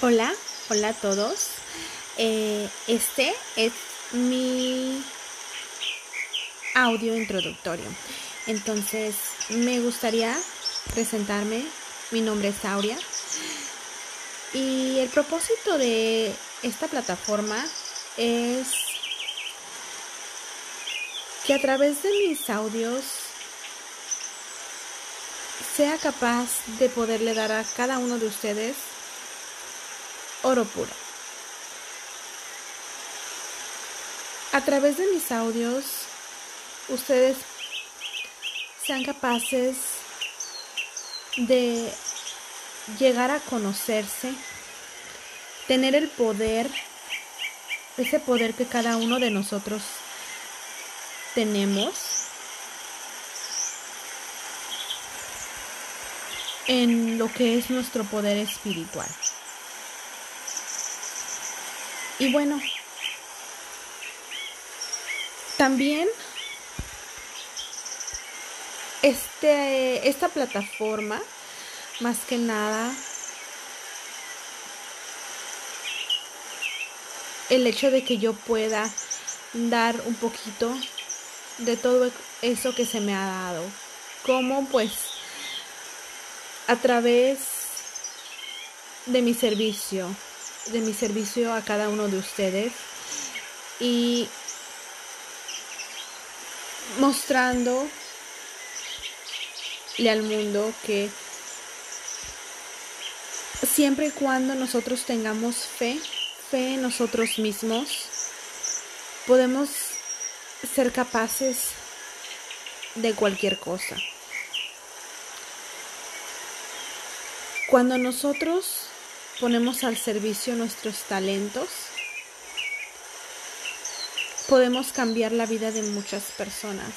Hola, hola a todos. Eh, este es mi audio introductorio. Entonces, me gustaría presentarme. Mi nombre es Aurea. Y el propósito de esta plataforma es que a través de mis audios sea capaz de poderle dar a cada uno de ustedes oro puro. A través de mis audios, ustedes sean capaces de llegar a conocerse, tener el poder, ese poder que cada uno de nosotros tenemos en lo que es nuestro poder espiritual. Y bueno, también este, esta plataforma, más que nada, el hecho de que yo pueda dar un poquito de todo eso que se me ha dado, como pues a través de mi servicio, de mi servicio a cada uno de ustedes y mostrándole al mundo que siempre y cuando nosotros tengamos fe, fe en nosotros mismos, podemos ser capaces de cualquier cosa. Cuando nosotros ponemos al servicio nuestros talentos, podemos cambiar la vida de muchas personas.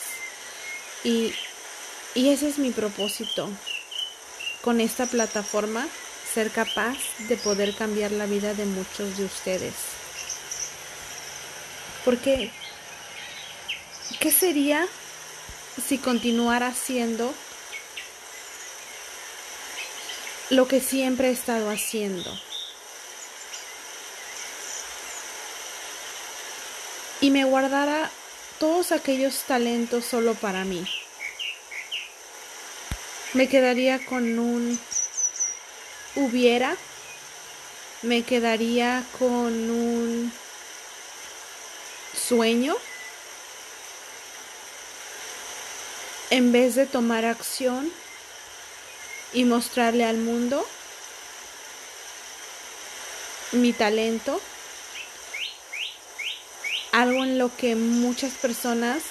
Y, y ese es mi propósito con esta plataforma, ser capaz de poder cambiar la vida de muchos de ustedes. Porque, ¿qué sería si continuara haciendo lo que siempre he estado haciendo. Y me guardara todos aquellos talentos solo para mí. Me quedaría con un hubiera. Me quedaría con un sueño. En vez de tomar acción y mostrarle al mundo mi talento, algo en lo que muchas personas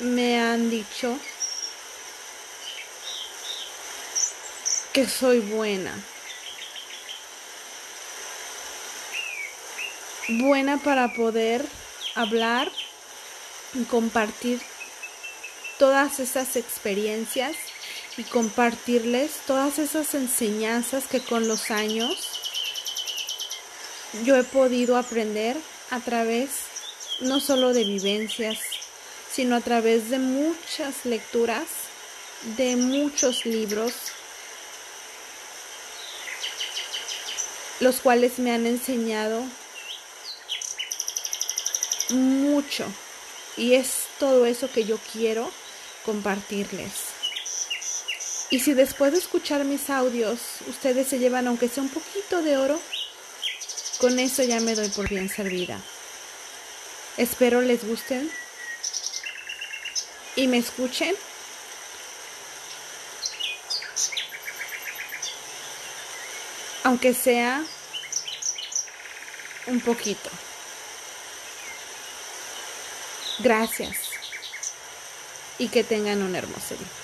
me han dicho que soy buena. Buena para poder hablar y compartir todas esas experiencias y compartirles todas esas enseñanzas que con los años yo he podido aprender a través no solo de vivencias, sino a través de muchas lecturas, de muchos libros, los cuales me han enseñado mucho. Y es todo eso que yo quiero compartirles. Y si después de escuchar mis audios ustedes se llevan aunque sea un poquito de oro, con eso ya me doy por bien servida. Espero les gusten y me escuchen. Aunque sea un poquito. Gracias y que tengan un hermoso día.